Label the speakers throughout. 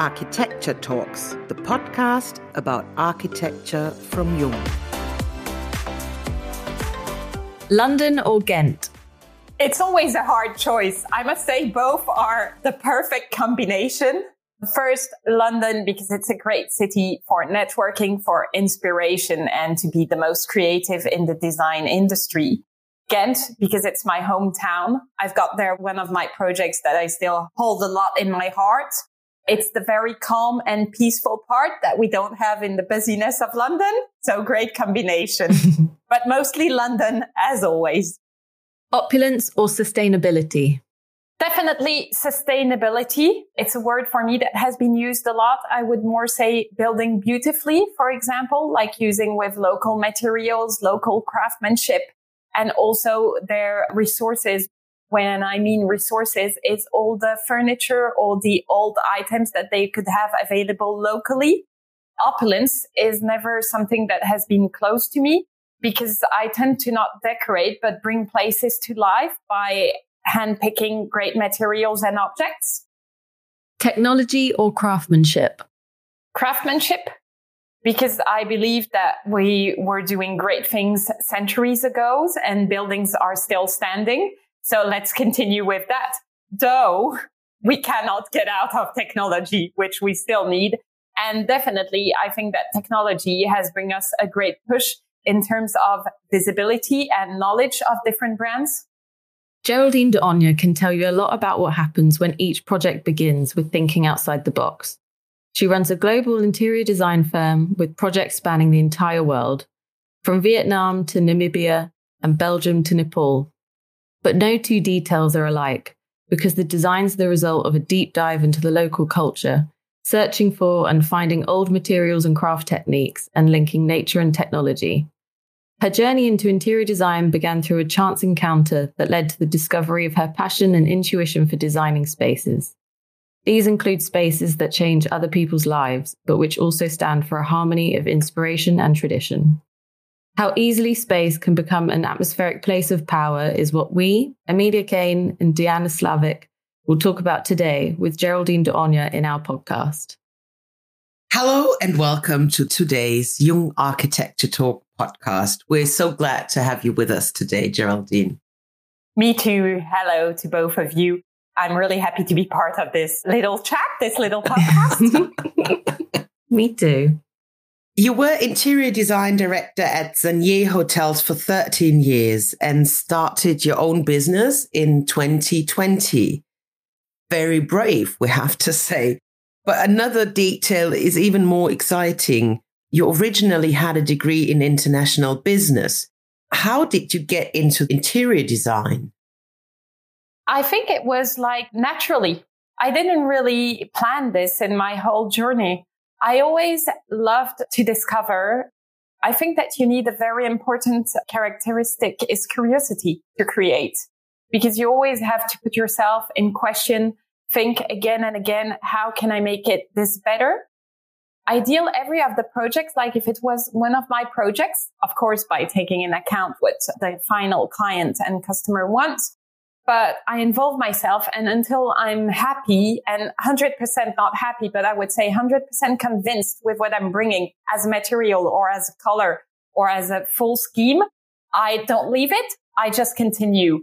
Speaker 1: Architecture Talks, the podcast about architecture from Jung.
Speaker 2: London or Ghent?
Speaker 3: It's always a hard choice. I must say both are the perfect combination. First, London, because it's a great city for networking, for inspiration, and to be the most creative in the design industry. Ghent, because it's my hometown. I've got there one of my projects that I still hold a lot in my heart. It's the very calm and peaceful part that we don't have in the busyness of London. So great combination, but mostly London as always.
Speaker 2: Opulence or sustainability?
Speaker 3: Definitely sustainability. It's a word for me that has been used a lot. I would more say building beautifully, for example, like using with local materials, local craftsmanship, and also their resources. When I mean resources, it's all the furniture, all the old items that they could have available locally. Opulence is never something that has been close to me because I tend to not decorate, but bring places to life by handpicking great materials and objects.
Speaker 2: Technology or craftsmanship?
Speaker 3: Craftsmanship, because I believe that we were doing great things centuries ago and buildings are still standing. So let's continue with that. Though we cannot get out of technology, which we still need. And definitely, I think that technology has bring us a great push in terms of visibility and knowledge of different brands.
Speaker 2: Geraldine Dohogne can tell you a lot about what happens when each project begins with thinking outside the box. She runs a global interior design firm with projects spanning the entire world, from Vietnam to Namibia and Belgium to Nepal. But no two details are alike because the design's the result of a deep dive into the local culture, searching for and finding old materials and craft techniques and linking nature and technology. Her journey into interior design began through a chance encounter that led to the discovery of her passion and intuition for designing spaces. These include spaces that change other people's lives, but which also stand for a harmony of inspiration and tradition. How easily space can become an atmospheric place of power is what we, Amelia Kane and Diana Slavic, will talk about today with Geraldine Dohogne in our podcast.
Speaker 1: Hello and welcome to today's Jung Architecture Talk podcast. We're so glad to have you with us today, Geraldine.
Speaker 3: Me too. Hello to both of you. I'm really happy to be part of this little chat, this little podcast.
Speaker 2: Me too.
Speaker 1: You were interior design director at Zannier Hotels for 13 years and started your own business in 2020. Very brave, we have to say. But another detail is even more exciting. You originally had a degree in international business. How did you get into interior design?
Speaker 3: I think it was like naturally. I didn't really plan this in my whole journey. I always loved to discover. I think that you need a very important characteristic is curiosity to create because you always have to put yourself in question think again and again, how can I make it this better? Ideal every of the projects, like if it was one of my projects, of course, by taking in account what the final client and customer wants. But I involve myself and until I'm happy and 100% not happy, but I would say 100% convinced with what I'm bringing as material or as a color or as a full scheme, I don't leave it. I just continue.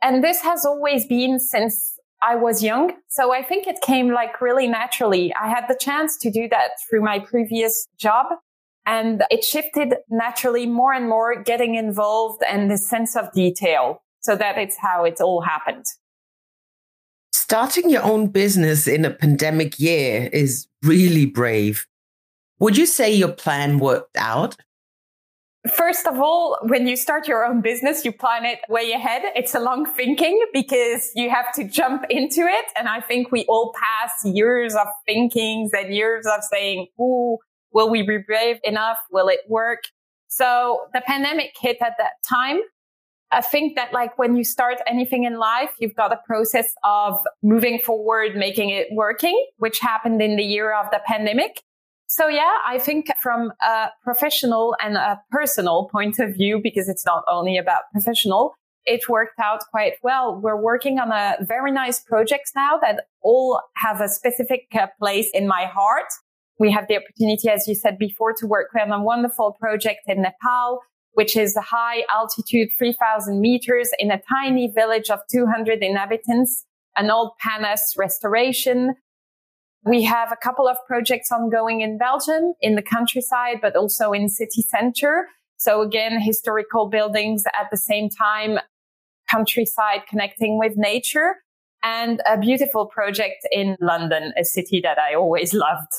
Speaker 3: And this has always been since I was young. So I think it came like really naturally. I had the chance to do that through my previous job and it shifted naturally more and more getting involved and the sense of detail. So that it's how it all happened.
Speaker 1: Starting your own business in a pandemic year is really brave. Would you say your plan worked out?
Speaker 3: First of all, when you start your own business, you plan it way ahead. It's a long thinking because you have to jump into it. And I think we all pass years of thinkings and years of saying, Ooh, will we be brave enough? Will it work? So the pandemic hit at that time. I think that like when you start anything in life, you've got a process of moving forward, making it working, which happened in the year of the pandemic. So yeah, I think from a professional and a personal point of view, because it's not only about professional, it worked out quite well. We're working on a very nice projects now that all have a specific uh, place in my heart. We have the opportunity, as you said before, to work on a wonderful project in Nepal, which is a high altitude, 3000 meters in a tiny village of 200 inhabitants, an old palace restoration. We have a couple of projects ongoing in Belgium, in the countryside, but also in city center. So again, historical buildings at the same time, countryside connecting with nature and a beautiful project in London, a city that I always loved.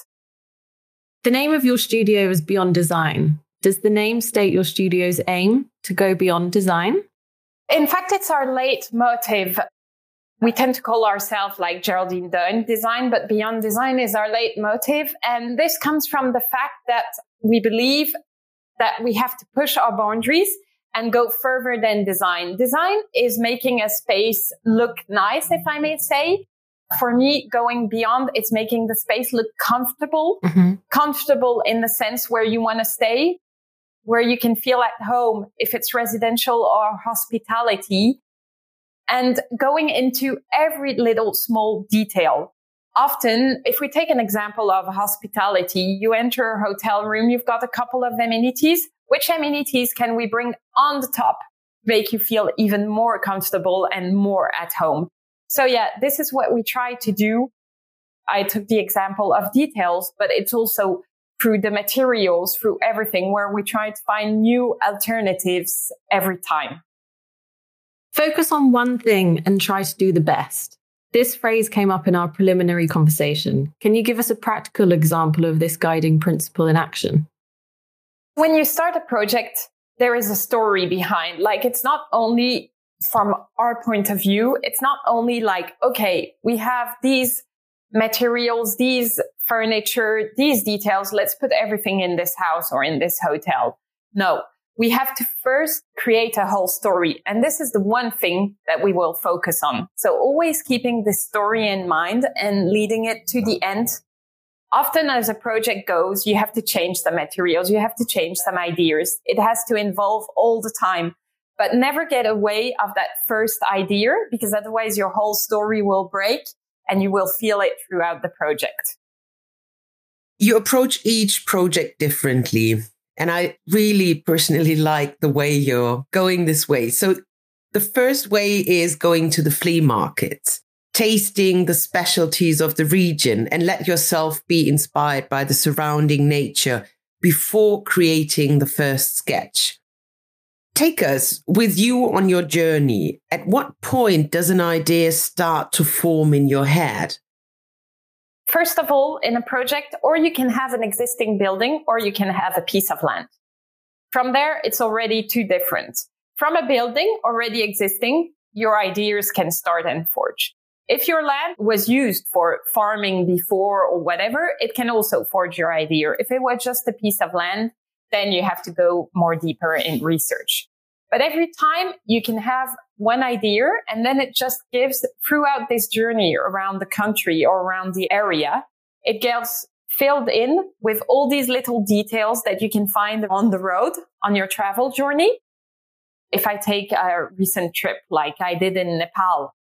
Speaker 2: The name of your studio is Beyond Design. Does the name state your studio's aim to go beyond design?
Speaker 3: In fact, it's our leitmotif. We tend to call ourselves like Geraldine Dohogne design, but beyond design is our leitmotif. And this comes from the fact that we believe that we have to push our boundaries and go further than design. Design is making a space look nice, if I may say. For me, going beyond, it's making the space look comfortable, mm-hmm. comfortable in the sense where you want to stay, where you can feel at home, if it's residential or hospitality and going into every little small detail. Often, if we take an example of hospitality, you enter a hotel room, you've got a couple of amenities. Which amenities can we bring on the top, make you feel even more comfortable and more at home? So yeah, this is what we try to do. I took the example of details, but it's also through the materials, through everything where we try to find new alternatives every time.
Speaker 2: Focus on one thing and try to do the best. This phrase came up in our preliminary conversation. Can you give us a practical example of this guiding principle in action?
Speaker 3: When you start a project, there is a story behind. Like it's not only from our point of view, it's not only like, okay, we have these materials, these furniture, these details. Let's put everything in this house or in this hotel. No, we have to first create a whole story. And this is the one thing that we will focus on. So always keeping the story in mind and leading it to the end often as a project goes, you have to change the materials, you have to change some ideas. It has to involve all the time, but never get away of that first idea because otherwise your whole story will break and you will feel it throughout the project.
Speaker 1: You approach each project differently. And I really personally like the way you're going this way. So the first way is going to the flea market tasting the specialties of the region and let yourself be inspired by the surrounding nature before creating the first sketch. Take us with you on your journey. At what point does an idea start to form in your head?
Speaker 3: First of all, in a project, or you can have an existing building, or you can have a piece of land. From there, it's already too different. From a building already existing, your ideas can start and forge. If your land was used for farming before or whatever, it can also forge your idea. If it was just a piece of land, then you have to go more deeper in research. But every time you can have one idea and then it just gives throughout this journey around the country or around the area, it gets filled in with all these little details that you can find on the road on your travel journey. If I take a recent trip like I did in Nepal,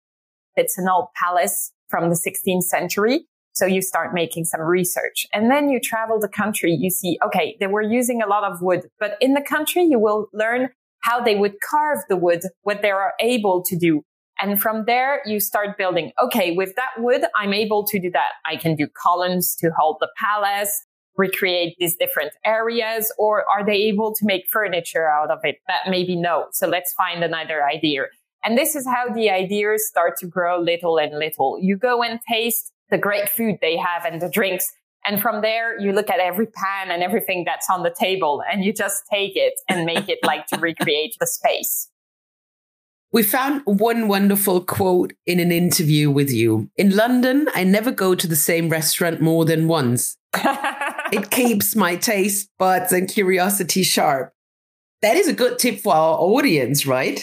Speaker 3: it's an old palace from the 16th century. So you start making some research and then you travel the country. You see, okay, they were using a lot of wood, but in the country, you will learn how they would carve the wood, what they are able to do. And from there, you start building. Okay, with that wood, I'm able to do that. I can do columns to hold the palace, recreate these different areas, or are they able to make furniture out of it? That maybe no. So let's find another idea. And this is how the ideas start to grow little and little. You go and taste the great food they have and the drinks. And from there, you look at every pan and everything that's on the table and you just take it and make it like to recreate the space.
Speaker 1: We found one wonderful quote in an interview with you. In London, I never go to the same restaurant more than once. it keeps my taste buds and curiosity sharp. That is a good tip for our audience, right?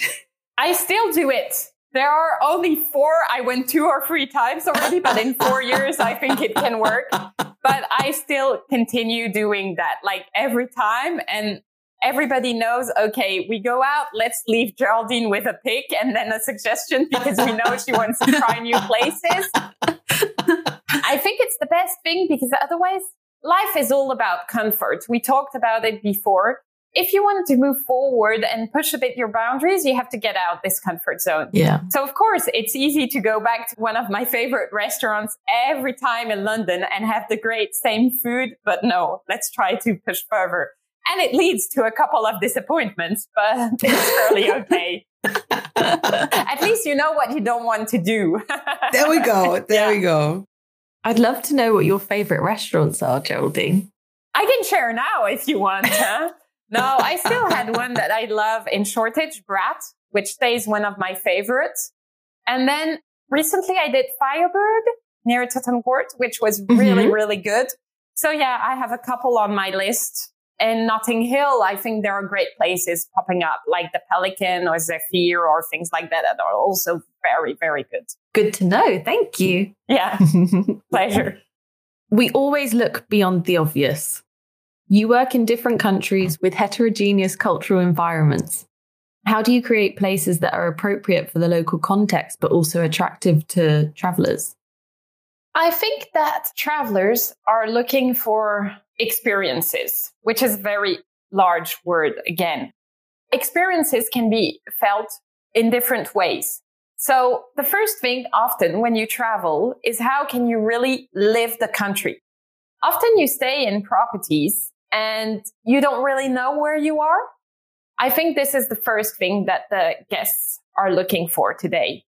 Speaker 3: I still do it. There are only four. I went two or three times already, but in four years, I think it can work. But I still continue doing that like every time. And everybody knows, okay, we go out, let's leave Geraldine with a pick and then a suggestion because we know she wants to try new places. I think it's the best thing because otherwise life is all about comfort. We talked about it before. If you wanted to move forward and push a bit your boundaries, you have to get out this comfort zone.
Speaker 2: Yeah.
Speaker 3: So of course, it's easy to go back to one of my favorite restaurants every time in London and have the great same food. But no, let's try to push further. And it leads to a couple of disappointments, but it's fairly okay. At least you know what you don't want to do.
Speaker 1: there we go. There yeah. we go.
Speaker 2: I'd love to know what your favorite restaurants are, Geraldine.
Speaker 3: I can share now if you want. Huh? No, I still had one that I love in Shoreditch, Brat, which stays one of my favorites. And then recently I did Firebird near Tottenham Court, which was really, mm-hmm. really good. So yeah, I have a couple on my list. And Notting Hill, I think there are great places popping up like the Pelican or Zephyr or things like that that are also very, very good.
Speaker 2: Good to know. Thank you.
Speaker 3: Yeah. Pleasure.
Speaker 2: We always look beyond the obvious. You work in different countries with heterogeneous cultural environments. How do you create places that are appropriate for the local context, but also attractive to travelers?
Speaker 3: I think that travelers are looking for experiences, which is a very large word again. Experiences can be felt in different ways. So the first thing often when you travel is how can you really live the country? Often you stay in properties and you don't really know where you are. I think this is the first thing that the guests are looking for today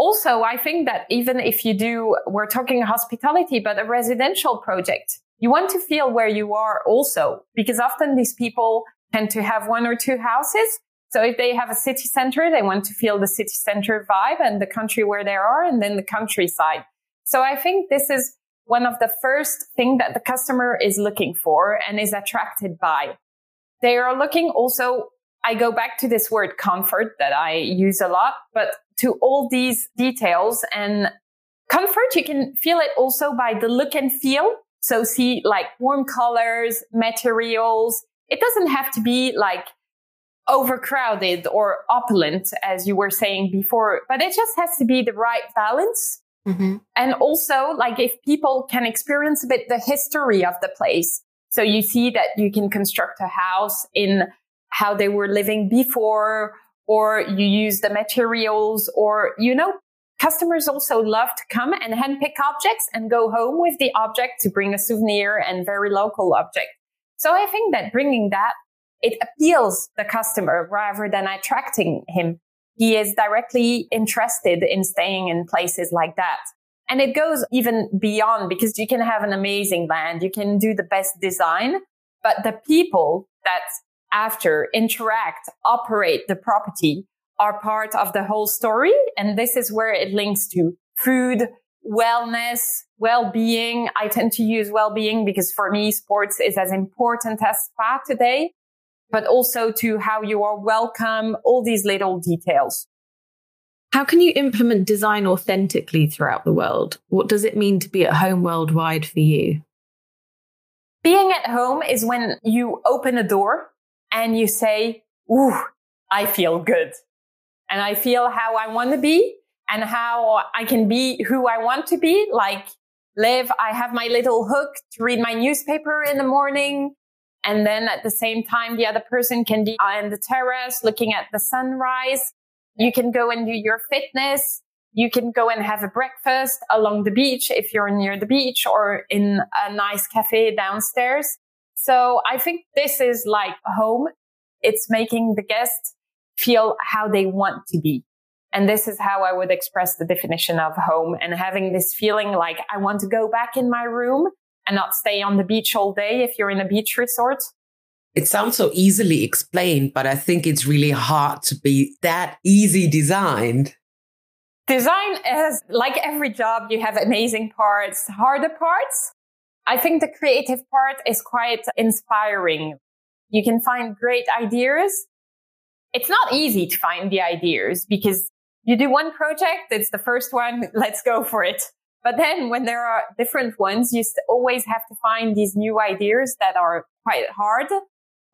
Speaker 3: also, I think that even if you do, we're talking hospitality, but a residential project, you want to feel where you are also, because often these people tend to have one or two houses. So if they have a city center, they want to feel the city center vibe and the country where they are and then the countryside. So I think this is one of the first thing that the customer is looking for and is attracted by. They are looking also I go back to this word comfort that I use a lot, but to all these details and comfort, you can feel it also by the look and feel. So see like warm colors, materials. It doesn't have to be like overcrowded or opulent, as you were saying before, but it just has to be the right balance. Mm-hmm. And also, like if people can experience a bit the history of the place. So you see that you can construct a house in how they were living before, or you use the materials, or, you know, customers also love to come and handpick objects and go home with the object to bring a souvenir and very local object. So I think that bringing that, it appeals the customer rather than attracting him. He is directly interested in staying in places like that. And it goes even beyond because you can have an amazing land. You can do the best design, but the people that after interact, operate the property are part of the whole story. And this is where it links to food, wellness, well-being. I tend to use well-being because for me, sports is as important as spa today, but also to how you are welcome, all these little details.
Speaker 2: How can you implement design authentically throughout the world? What does it mean to be at home worldwide for you?
Speaker 3: Being at home is when you open a door and you say, Ooh, I feel good. And I feel how I want to be and how I can be who I want to be. Like live, I have my little hook to read my newspaper in the morning. And then at the same time, the other person can be on the terrace looking at the sunrise. You can go and do your fitness. You can go and have a breakfast along the beach if you're near the beach or in a nice cafe downstairs. So I think this is like home. It's making the guest feel how they want to be. And this is how I would express the definition of home and having this feeling like I want to go back in my room and not stay on the beach all day if you're in a beach resort.
Speaker 1: It sounds so easily explained, but I think it's really hard to be that easy designed.
Speaker 3: Design is like every job, you have amazing parts, harder parts. I think the creative part is quite inspiring. You can find great ideas. It's not easy to find the ideas because you do one project, it's the first one, let's go for it. But then when there are different ones, you always have to find these new ideas that are quite hard.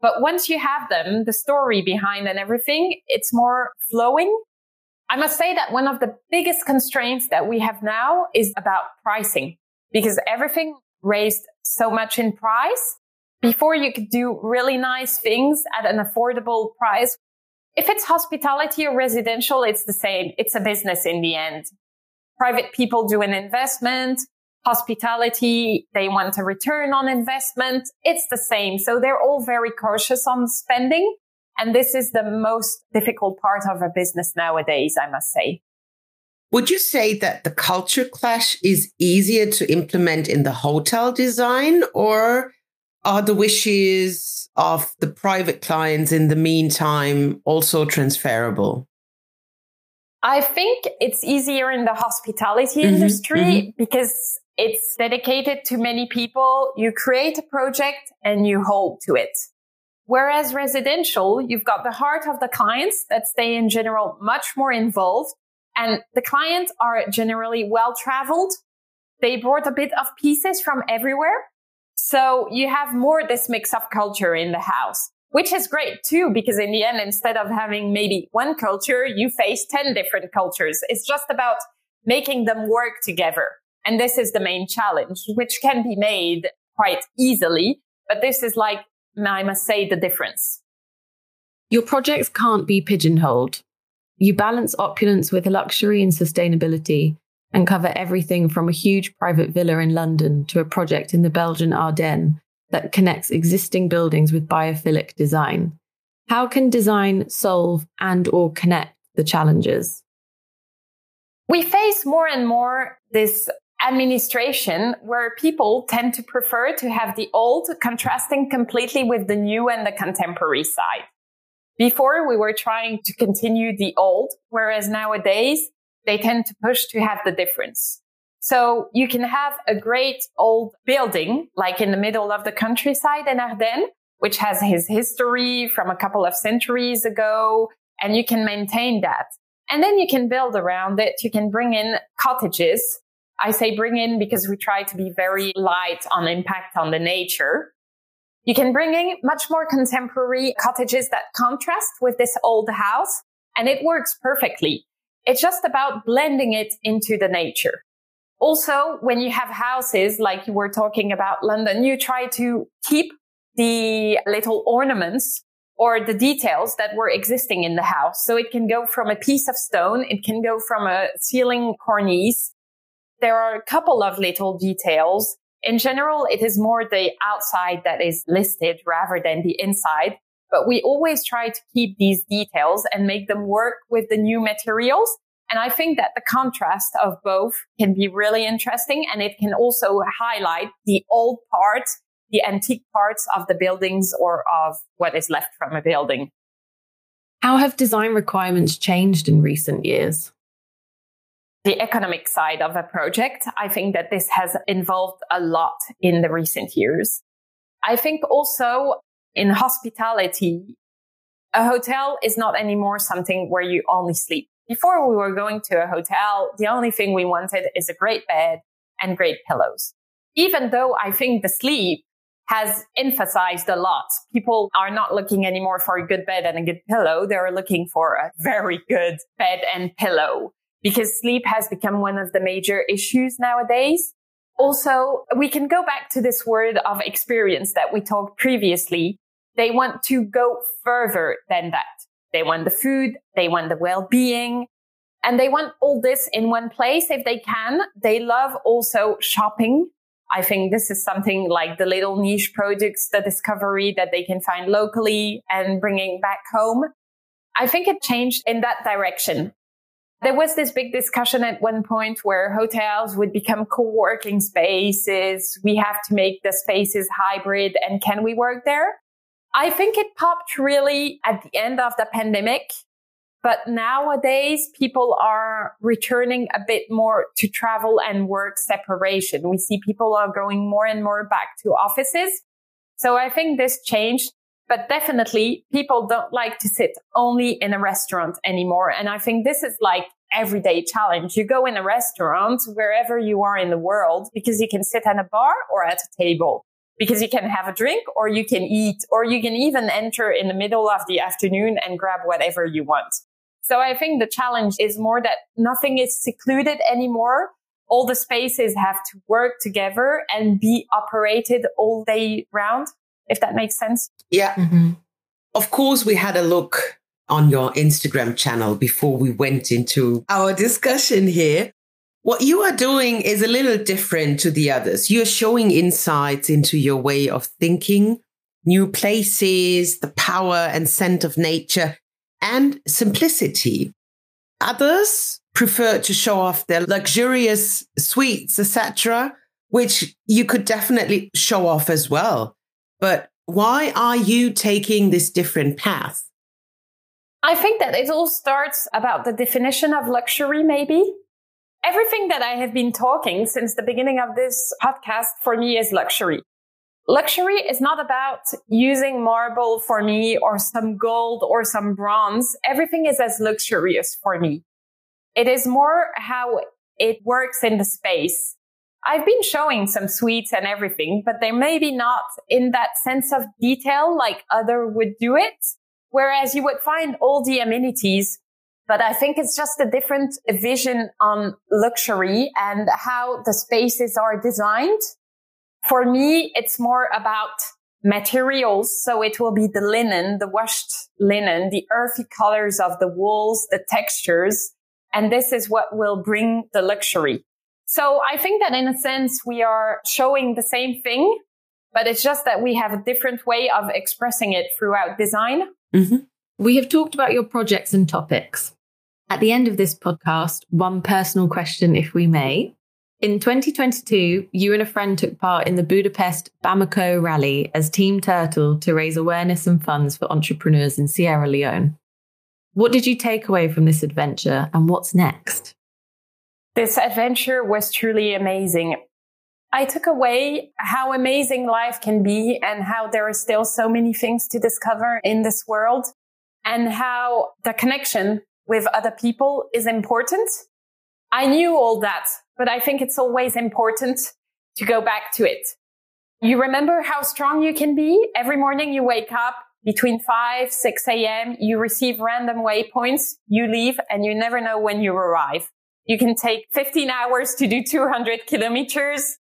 Speaker 3: But once you have them, the story behind and everything, it's more flowing. I must say that one of the biggest constraints that we have now is about pricing because everything raised so much in price. Before you could do really nice things at an affordable price. If it's hospitality or residential, it's the same. It's a business in the end. Private people do an investment hospitality, they want a return on investment. It's the same. So they're all very cautious on spending. And this is the most difficult part of a business nowadays, I must say.
Speaker 1: Would you say that the culture clash is easier to implement in the hotel design or are the wishes of the private clients in the meantime also transferable?
Speaker 3: I think it's easier in the hospitality mm-hmm, industry mm-hmm. because it's dedicated to many people. You create a project and you hold to it. Whereas residential, you've got the heart of the clients that stay in general much more involved. And the clients are generally well traveled. They brought a bit of pieces from everywhere. So you have more this mix of culture in the house, which is great too, because in the end, instead of having maybe one culture, you face 10 different cultures. It's just about making them work together. And this is the main challenge, which can be made quite easily. But this is like, I must say, the difference.
Speaker 2: Your projects can't be pigeonholed. You balance opulence with luxury and sustainability and cover everything from a huge private villa in London to a project in the Belgian Ardennes that connects existing buildings with biophilic design. How can design solve and or connect the challenges?
Speaker 3: We face more and more this administration where people tend to prefer to have the old contrasting completely with the new and the contemporary side. Before we were trying to continue the old, whereas nowadays they tend to push to have the difference. So you can have a great old building, like in the middle of the countryside in Ardennes, which has his history from a couple of centuries ago, and you can maintain that. And then you can build around it. You can bring in cottages I say bring in because we try to be very light on impact on the nature. You can bring in much more contemporary cottages that contrast with this old house and it works perfectly. It's just about blending it into the nature. Also, when you have houses like you were talking about London, you try to keep the little ornaments or the details that were existing in the house. So it can go from a piece of stone. It can go from a ceiling cornice there are a couple of little details. In general, it is more the outside that is listed rather than the inside. But we always try to keep these details and make them work with the new materials. And I think that the contrast of both can be really interesting. And it can also highlight the old parts, the antique parts of the buildings or of what is left from a building.
Speaker 2: How have design requirements changed in recent years?
Speaker 3: the economic side of a project. I think that this has involved a lot in the recent years. I think also in hospitality, a hotel is not anymore something where you only sleep. Before we were going to a hotel, the only thing we wanted is a great bed and great pillows. Even though I think the sleep has emphasized a lot. People are not looking anymore for a good bed and a good pillow. They're looking for a very good bed and pillow because sleep has become one of the major issues nowadays. Also, we can go back to this word of experience that we talked previously. They want to go further than that. They want the food. They want the well-being and they want all this in one place if they can. They love also shopping. I think this is something like the little niche products, the discovery that they can find locally and bringing back home. I think it changed in that direction. There was this big discussion at one point where hotels would become co-working spaces. We have to make the spaces hybrid and can we work there? I think it popped really at the end of the pandemic. But nowadays people are returning a bit more to travel and work separation. We see people are going more and more back to offices. So I think this changed but definitely people don't like to sit only in a restaurant anymore. And I think this is like everyday challenge. You go in a restaurant wherever you are in the world because you can sit at a bar or at a table. Because you can have a drink or you can eat or you can even enter in the middle of the afternoon and grab whatever you want. So I think the challenge is more that nothing is secluded anymore. All the spaces have to work together and be operated all day round, if that makes sense.
Speaker 1: Yeah. Mm-hmm. Of course, we had a look on your Instagram channel before we went into our discussion here. What you are doing is a little different to the others. You're showing insights into your way of thinking, new places, the power and scent of nature, and simplicity. Others prefer to show off their luxurious suites, etc., which you could definitely show off as well. But why are you taking this different path?
Speaker 3: I think that it all starts about the definition of luxury, maybe. Everything that I have been talking since the beginning of this podcast for me is luxury. Luxury is not about using marble for me or some gold or some bronze. Everything is as luxurious for me. It is more how it works in the space. I've been showing some suites and everything, but they maybe not in that sense of detail like other would do it. Whereas you would find all the amenities, but I think it's just a different vision on luxury and how the spaces are designed. For me, it's more about materials. So it will be the linen, the washed linen, the earthy colors of the walls, the textures. And this is what will bring the luxury. So I think that in a sense, we are showing the same thing, but it's just that we have a different way of expressing it throughout design.
Speaker 2: Mm-hmm. We have talked about your projects and topics. At the end of this podcast, one personal question, if we may. In 2022, you and a friend took part in the Budapest Bamako Rally as Team Turtle to raise awareness and funds for entrepreneurs in Sierra Leone. What did you take away from this adventure and what's next?
Speaker 3: This adventure was truly amazing. I took away how amazing life can be and how there are still so many things to discover in this world and how the connection with other people is important. I knew all that, but I think it's always important to go back to it. You remember how strong you can be? Every morning you wake up between 5, 6 a.m. You receive random waypoints. You leave and you never know when you arrive. You can take 15 hours to do 200 kilometers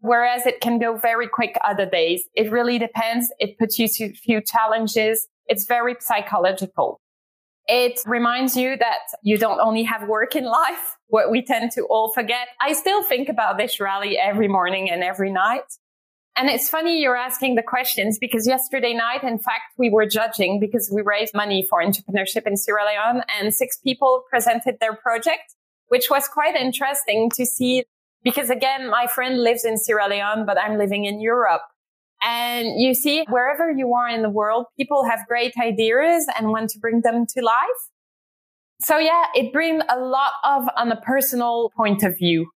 Speaker 3: whereas it can go very quick other days. It really depends. It puts you to few challenges. It's very psychological. It reminds you that you don't only have work in life, what we tend to all forget. I still think about this rally every morning and every night. And it's funny you're asking the questions because yesterday night, in fact, we were judging because we raised money for entrepreneurship in Sierra Leone and six people presented their project, which was quite interesting to see because again, my friend lives in Sierra Leone, but I'm living in Europe. And you see, wherever you are in the world, people have great ideas and want to bring them to life. So yeah, it brings a lot of on a personal point of view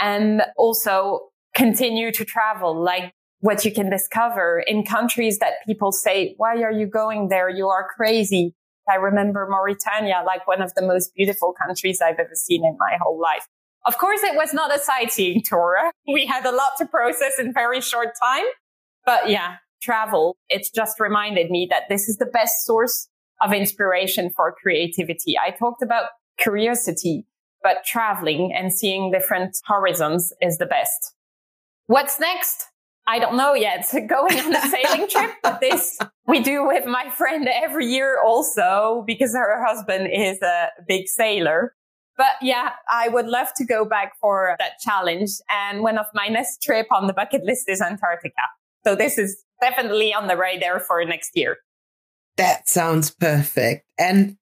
Speaker 3: and also continue to travel, like what you can discover in countries that people say, why are you going there? You are crazy. I remember Mauritania, like one of the most beautiful countries I've ever seen in my whole life. Of course, it was not a sightseeing tour. We had a lot to process in very short time. But yeah, travel, it's just reminded me that this is the best source of inspiration for creativity. I talked about curiosity, but traveling and seeing different horizons is the best. What's next? I don't know yet. Going on a sailing trip, but this we do with my friend every year also because her husband is a big sailor. But yeah, I would love to go back for that challenge. And one of my next trip on the bucket list is Antarctica. So this is definitely on the radar for next year.
Speaker 1: That sounds perfect. And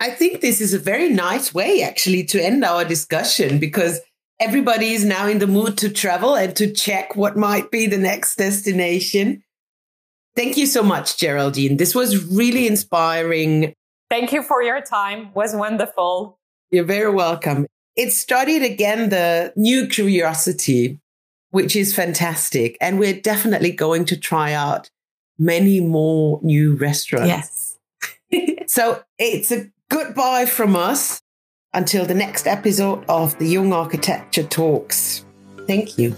Speaker 1: I think this is a very nice way actually to end our discussion because everybody is now in the mood to travel and to check what might be the next destination. Thank you so much, Geraldine. This was really inspiring.
Speaker 3: Thank you for your time. It was wonderful.
Speaker 1: You're very welcome. It started again the new curiosity, which is fantastic. And we're definitely going to try out many more new restaurants.
Speaker 2: Yes.
Speaker 1: so it's a goodbye from us until the next episode of the Jung Architecture Talks. Thank you.